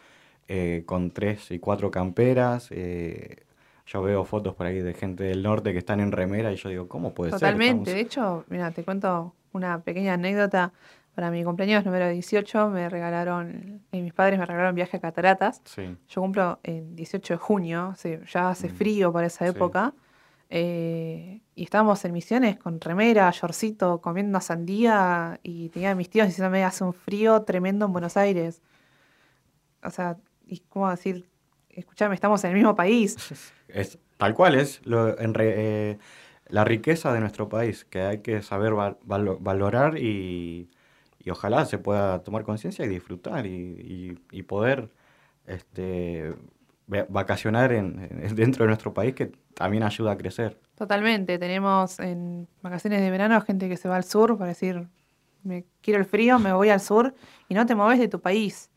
eh, con tres y cuatro camperas. eh, yo veo fotos por ahí de gente del norte que están en remera y yo digo, ¿cómo puede ser? Totalmente. Estamos- De hecho, mira, te cuento una pequeña anécdota. Para mi cumpleaños número 18 me regalaron, eh, mis padres me regalaron viaje a Cataratas. Sí. Yo cumplo el 18 de junio, sea, ya hace frío para esa sí. Eh, y estábamos en misiones con remera, shortcito, comiendo sandía y tenía a mis tíos diciéndome hace un frío tremendo en Buenos Aires. O sea, y cómo decir, escuchame, estamos en el mismo país. Es, tal cual es eh, la riqueza de nuestro país, que hay que saber val- valo- valorar y, ojalá se pueda tomar conciencia y disfrutar y, y- poder este, vacacionar en, en- dentro de nuestro país, que también ayuda a crecer. Totalmente, tenemos en vacaciones de verano gente que se va al sur para decir, me quiero el frío, me voy al sur y no te mueves de tu país.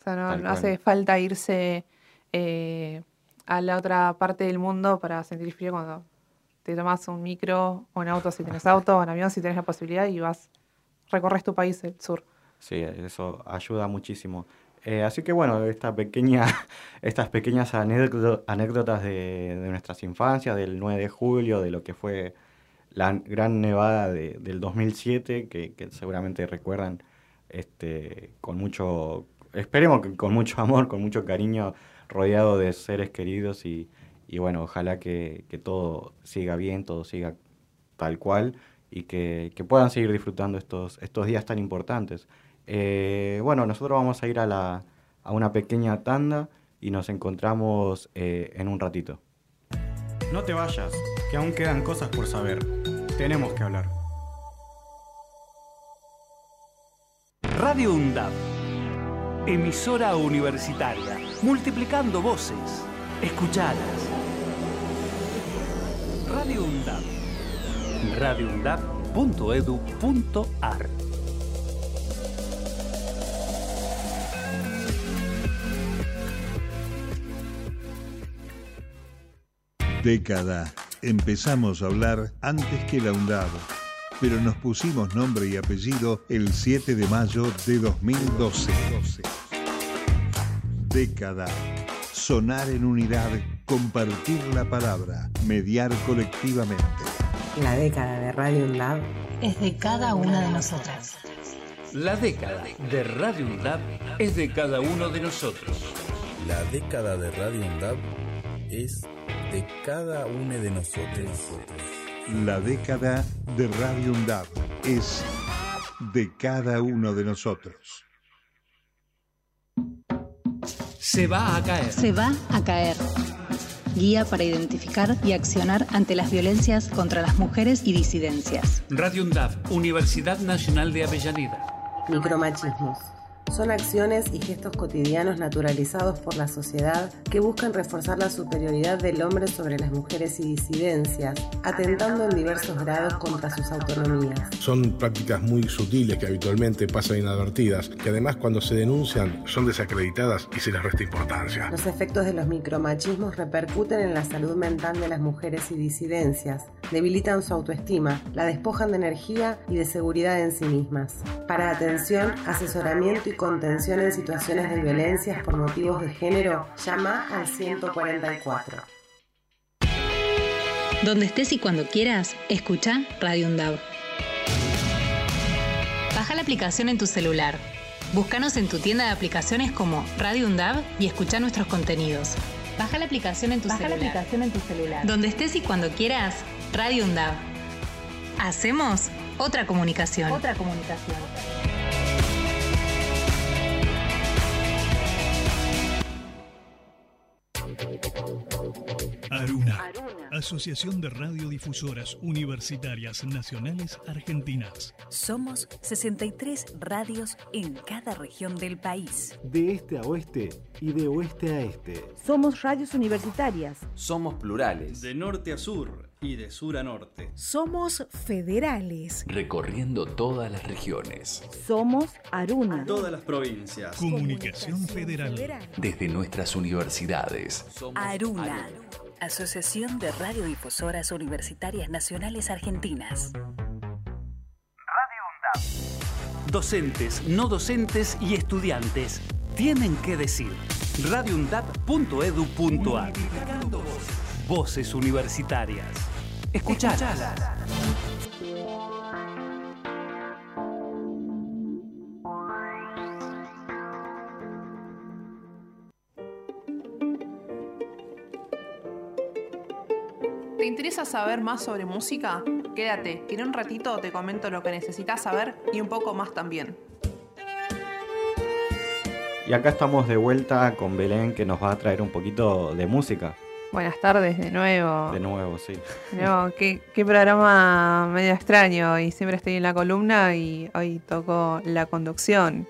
O sea, no, hace falta irse eh, a la otra parte del mundo para sentir frío cuando te tomas un micro o un auto si tenés auto o un avión si tenés la posibilidad y vas, recorres tu país, el sur. Sí, eso ayuda muchísimo. Eh, así que bueno, esta pequeña, estas pequeñas anécdo- anécdotas de, nuestras infancias, del 9 de julio, de lo que fue la gran nevada de- del 2007, que, seguramente recuerdan este, con mucho, esperemos que con mucho amor, con mucho cariño, rodeado de seres queridos y, bueno, ojalá que, que todo siga bien, todo siga tal cual y que, que puedan seguir disfrutando estos, estos días tan importantes. Eh, bueno, nosotros vamos a ir a, la, a una pequeña tanda y nos encontramos eh, en un ratito. No te vayas, que aún quedan cosas por saber. Tenemos que hablar. Radio UNDAB. Emisora universitaria. Multiplicando voces. Escuchadas. Radio UNDAB. radioundab.edu.ar Década. Empezamos a hablar antes que la UNDAB, pero nos pusimos nombre y apellido el 7 de mayo de 2012. Década. Sonar en unidad, compartir la palabra, mediar colectivamente. La década de Radio UNDAB Es de cada una de nosotras. La década de Radio UNDAB es de cada uno de nosotros. La década de Radio UNDAB es de cada uno de nosotros. La década de Radio UNDAB es de cada uno de nosotros. Se va a caer. Se va a caer. Guía para identificar y accionar ante las violencias contra las mujeres y disidencias. Radio UNDAB, Universidad Nacional de Avellaneda. Micromachismos. Son acciones y gestos cotidianos naturalizados por la sociedad que buscan reforzar la superioridad del hombre sobre las mujeres y disidencias, atentando en diversos grados contra sus autonomías. Son prácticas muy sutiles que habitualmente pasan inadvertidas, que además cuando se denuncian son desacreditadas y se les resta importancia. Los efectos de los micromachismos repercuten en la salud mental de las mujeres y disidencias, debilitan su autoestima, la despojan de energía y de seguridad en sí mismas. Para atención, asesoramiento y contención en situaciones de violencias por motivos de género, llama al 144. Donde estés y cuando quieras, escucha Radio UNDAB. Baja la aplicación en tu celular. Búscanos en tu tienda de aplicaciones como Radio UNDAB y escucha nuestros contenidos. Baja la aplicación en tu Baja la celular. aplicación en tu celular. Donde estés y cuando quieras, Radio UNDAB. Hacemos otra comunicación. Otra comunicación. Aruna, Asociación de Radiodifusoras Universitarias Nacionales Argentinas. Somos 63 radios en cada región del país. De este a oeste y de oeste a este. Somos radios universitarias. Somos plurales. De norte a sur y de sur a norte. Somos federales. Recorriendo todas las regiones. Somos Aruna. Todas las provincias. Comunicación Federal. Desde nuestras universidades. Aruna, Asociación de Radiodifusoras Universitarias Nacionales Argentinas. Docentes, no docentes y estudiantes tienen que decir. radioundab.edu.ar Voces universitarias. Escuchalas. ¿Te interesa saber más sobre música? Quédate, que en un ratito te comento lo que necesitas saber y un poco más también. Y acá estamos de vuelta con Belén que nos va a traer un poquito de música. Buenas tardes de nuevo. De nuevo, sí. No, qué, qué programa medio extraño y siempre estoy en la columna y hoy toco la conducción.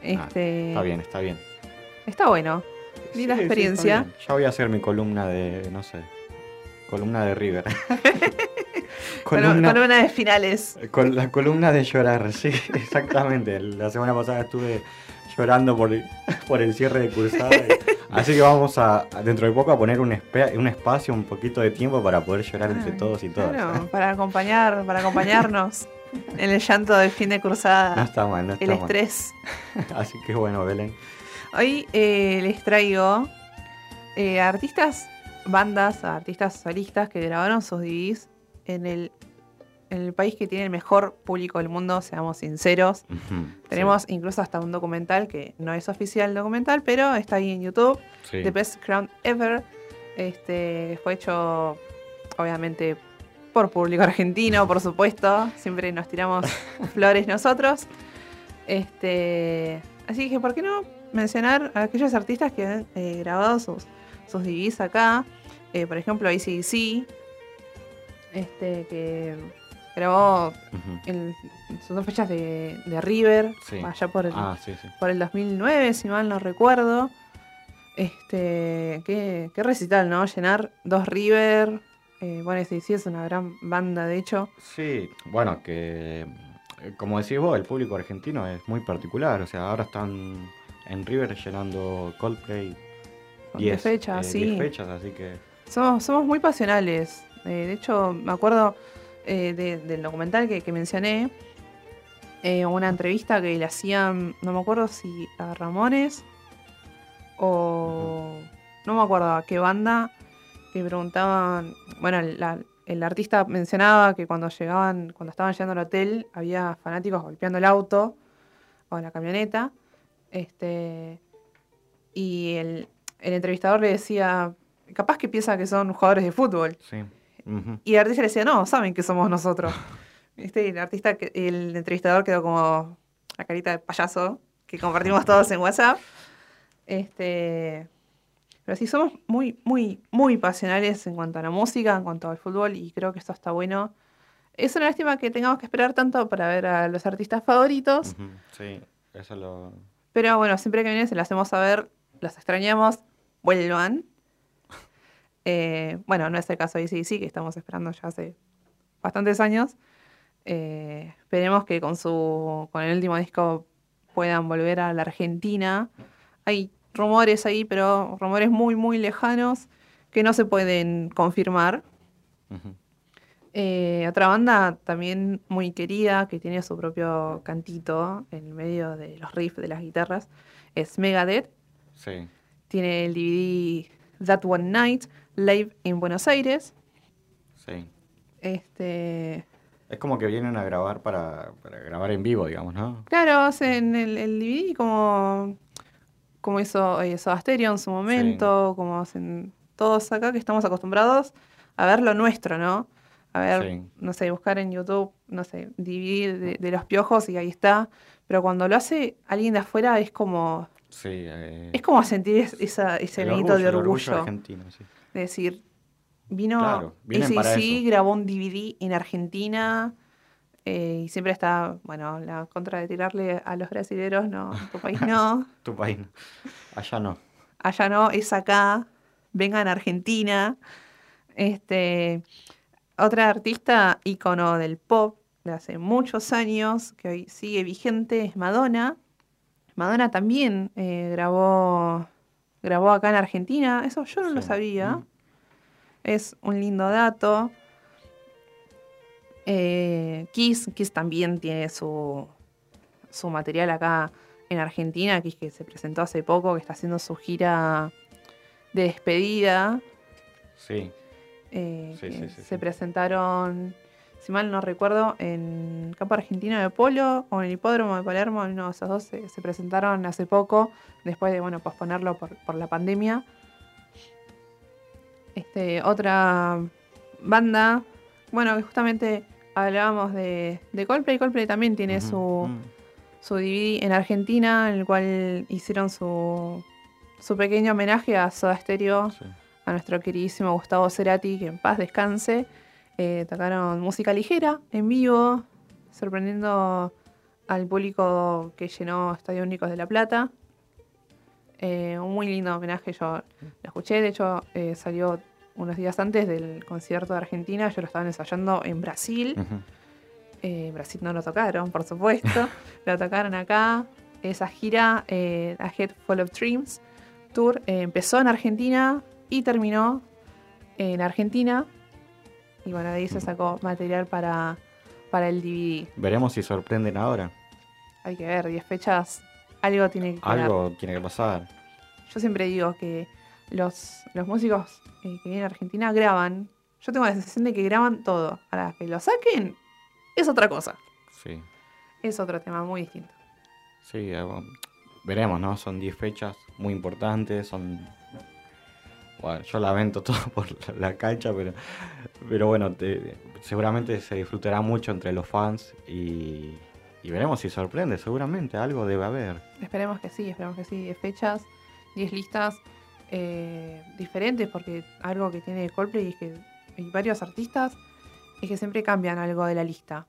Este, Ah, Está bien, está bien. Está bueno. Sí, sí, está experiencia. ya voy a hacer mi columna de, no sé, columna de River. Columna, columna de finales. Con la columna de llorar, sí, exactamente. La semana pasada estuve llorando por, por el cierre de cursada. Así que vamos a, dentro de poco, a poner un, un espacio, un poquito de tiempo para poder llorar entre todos y todas. Claro, para acompañar, para acompañarnos en el llanto del fin de cursada. No está mal, no está el mal. estrés. Así que bueno, Belén. Hoy eh, les traigo eh, artistas, bandas, artistas solistas que grabaron sus DVDs en el, el país que tiene el mejor público del mundo, seamos sinceros. Tenemos incluso hasta un documental que no es oficial documental, pero está ahí en YouTube. Sí. The Best Crown Ever. Este, fue hecho, obviamente, por público argentino, por supuesto. Siempre nos tiramos flores nosotros. Este, así que, ¿por qué no mencionar a aquellos artistas que han eh, grabado sus, sus DVDs acá? Eh, por ejemplo, ACDC, este, que grabó en sus dos fechas de, de River, Sí. allá por el, Ah, sí, sí. por el 2009, si mal no recuerdo. Este, qué, qué recital, ¿no? Llenar dos River. Eh, bueno, sí, sí, es una gran banda, de hecho. Sí, bueno, que eh, como decís vos, el público argentino es muy particular. O sea, ahora están en River llenando Coldplay Con 10 diez fechas, eh, sí. 10 fechas, así que Somos, somos muy pasionales. Eh, de hecho, me acuerdo eh, de- del documental que, que mencioné. eh, una entrevista que le hacían, no me acuerdo si a Ramones o no me acuerdo a qué banda, que preguntaban, bueno, la- el artista mencionaba que cuando llegaban, cuando estaban llegando al hotel, había fanáticos golpeando el auto o la camioneta. Este, y el, el entrevistador le decía, capaz que piensa que son jugadores de fútbol. sí. Y el artista le decía, no, saben que somos nosotros. ¿Viste? Y el artista, el entrevistador quedó como la carita de payaso que compartimos todos en WhatsApp. Este, pero sí, somos muy, muy, muy pasionales en cuanto a la música, en cuanto al fútbol, y creo que esto está bueno. Es una lástima que tengamos que esperar tanto para ver a los artistas favoritos, Sí, eso lo. pero bueno, siempre que vienen se lo hacemos saber, los extrañamos, vuelvan. Eh, bueno, no es el caso de ICDC, que estamos esperando ya hace bastantes años. Eh, esperemos que con su con el último disco puedan volver a la Argentina. Hay rumores ahí, pero rumores muy, muy lejanos que no se pueden confirmar. Eh, otra banda también muy querida, que tiene su propio cantito en medio de los riffs de las guitarras, es Megadeth. Sí. Tiene el DVD That One Night, Live en Buenos Aires. Sí. Este, Es como que vienen a grabar para, para grabar en vivo, digamos, ¿no? claro, hacen el, el DVD como, como hizo eh, Soda Stereo en su momento, como hacen todos acá que estamos acostumbrados a ver lo nuestro, ¿no? A ver, Sí. no sé, buscar en YouTube, no sé, DVD de, de los piojos y ahí está. Pero cuando lo hace alguien de afuera es como, Sí. eh, es como sentir es- esa, ese el venito de el orgullo. argentino, sí. De decir, vino Claro, eso. grabó un DVD en Argentina eh, y siempre está, bueno, la contra de tirarle a los brasileros, no, tu país no, Tu país. no. Allá no. allá no, es acá, vengan a Argentina. Este, otra artista ícono del pop de hace muchos años, que hoy sigue vigente, es Madonna. Madonna también eh, grabó, grabó acá en Argentina, eso yo no lo sabía. Es un lindo dato. Eh, Kiss, Kiss también tiene su, su material acá en Argentina, Kiss que se presentó hace poco, que está haciendo su gira de despedida. Sí. Eh, Sí, sí, sí, se presentaron, si mal no recuerdo, en Campo Argentino de Polo o en el Hipódromo de Palermo, no, esos dos se, se presentaron hace poco, después de bueno, posponerlo por, por la pandemia. Este, otra banda, bueno, que justamente hablábamos de, de Coldplay, Coldplay también tiene su, su DVD en Argentina, en el cual hicieron su, su pequeño homenaje a Soda Stereo, a nuestro queridísimo Gustavo Cerati, que en paz descanse. Eh, tocaron música ligera en vivo, sorprendiendo al público que llenó Estadio Únicos de La Plata. Eh, un muy lindo homenaje, yo lo escuché, de hecho eh, salió unos días antes del concierto de Argentina, yo lo estaban ensayando en Brasil. Eh, Brasil no lo tocaron, por supuesto. lo tocaron acá. Esa gira, A Head Full of Dreams Tour, empezó en Argentina y terminó en Argentina. Y bueno, de ahí se sacó material para, para el DVD. Veremos si sorprenden ahora. Hay que ver, 10 fechas, algo tiene que quedar. Algo tiene que pasar. Yo siempre digo que los, los músicos eh, que vienen a Argentina graban. Yo tengo la sensación de que graban todo. Ahora, que lo saquen es otra cosa. Sí. Es otro tema muy distinto. Sí, veremos, ¿no? Son 10 fechas muy importantes, son... Bueno, yo lamento todo por la, cancha, pero, pero bueno, te- seguramente se disfrutará mucho entre los fans y, y veremos si sorprende, seguramente algo debe haber. Esperemos que sí, esperemos que sí. Fechas, 10 listas eh, diferentes, porque algo que tiene Coldplay es que hay varios artistas es que siempre cambian algo de la lista.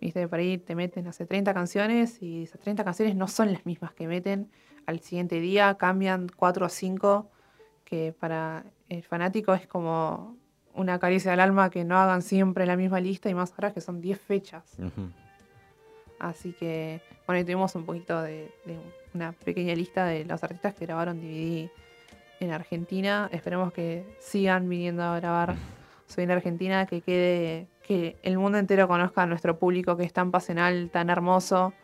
Viste, por ahí te meten hace 30 canciones y esas 30 canciones no son las mismas que meten al siguiente día, cambian 4 o 5, que para el fanático es como una caricia al alma que no hagan siempre la misma lista y más ahora que son 10 fechas. Así que, bueno, y tuvimos un poquito de, de una pequeña lista de los artistas que grabaron DVD en Argentina. Esperemos que sigan viniendo a grabar Soy en Argentina, que quede, que el mundo entero conozca a nuestro público que es tan pasional, tan hermoso,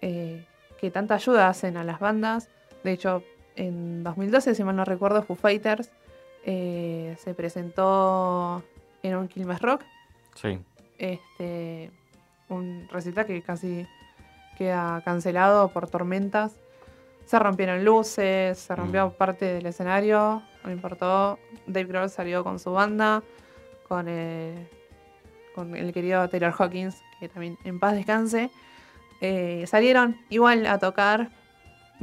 eh, que tanta ayuda hacen a las bandas. De hecho, en 2012, si mal no recuerdo, Foo Fighters eh, se presentó en un Quilmes Rock. Sí. Este, un recital que casi queda cancelado por tormentas. Se rompieron luces, se rompió parte del escenario, no importó. Dave Grohl salió con su banda, con el, con el querido Taylor Hawkins, que también en paz descanse. Eh, salieron igual a tocar.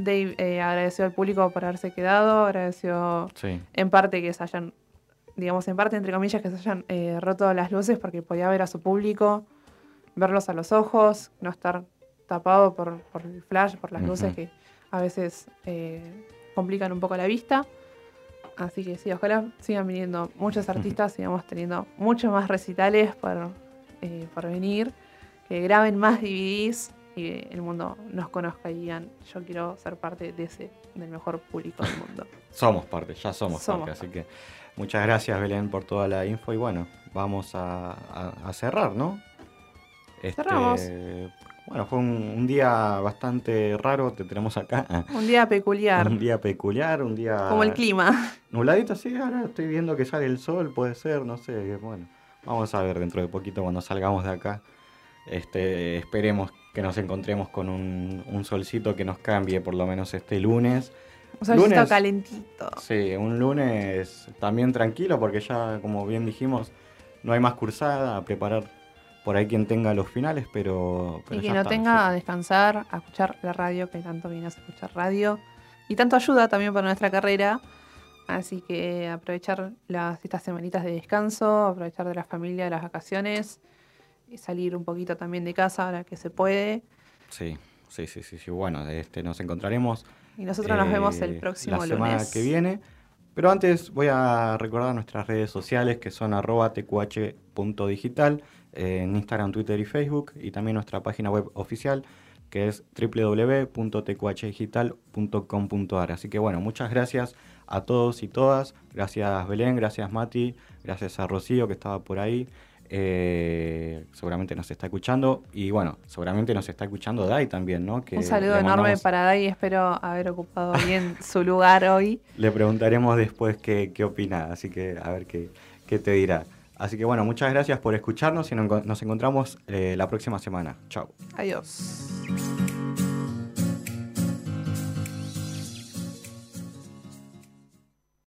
Dave eh, agradeció al público por haberse quedado, agradeció Sí. en parte que se hayan, digamos, en parte, entre comillas, que se hayan eh, roto las luces porque podía ver a su público, verlos a los ojos, no estar tapado por, por el flash, por las luces que a veces eh, complican un poco la vista. Así que sí, ojalá sigan viniendo muchos artistas, sigamos teniendo muchos más recitales por, por venir, que graben más DVDs y el mundo nos conozca y digan, yo quiero ser parte de ese, del mejor público del mundo. Somos parte, ya somos, Somos parte, así que muchas gracias Belén por toda la info y bueno, vamos a, a- a cerrar, ¿no? Este, Cerramos. Bueno, fue un, un día bastante raro, te tenemos acá. Un día peculiar, Un día peculiar, un día... como el clima. Nubladito, sí, ahora estoy viendo que sale el sol, puede ser, no sé, bueno. Vamos a ver dentro de poquito cuando salgamos de acá. Este, esperemos que nos encontremos con un, un solcito que nos cambie por lo menos este lunes. Un solcito Lunes- calentito. Sí, un lunes también tranquilo porque ya, como bien dijimos, no hay más cursada, a preparar por ahí quien tenga los finales, pero... pero y que no está, tenga a descansar, a escuchar la radio, que tanto viene a escuchar radio. Y tanto ayuda también para nuestra carrera. Así que aprovechar las, estas semanitas de descanso, aprovechar de la familia, de las vacaciones, y salir un poquito también de casa ahora que se puede. Sí, sí, sí, sí, sí. Bueno, este, nos encontraremos. Y nosotros nos vemos el eh, próximo la semana lunes. que viene. Pero antes voy a recordar nuestras redes sociales que son arroba tqh.digital en Instagram, Twitter y Facebook. Y también nuestra página web oficial que es www.tqhdigital.com.ar. Así que bueno, muchas gracias a todos y todas. Gracias Belén, gracias Mati, gracias a Rocío que estaba por ahí. Eh, seguramente nos está escuchando y bueno, seguramente nos está escuchando Dai también, ¿no? Que un saludo enorme para Dai, espero haber ocupado bien su lugar hoy. Le preguntaremos después qué, qué opina, así que a ver qué, qué te dirá. Así que bueno, muchas gracias por escucharnos y nos nos encontramos eh, la próxima semana. Chao. Adiós.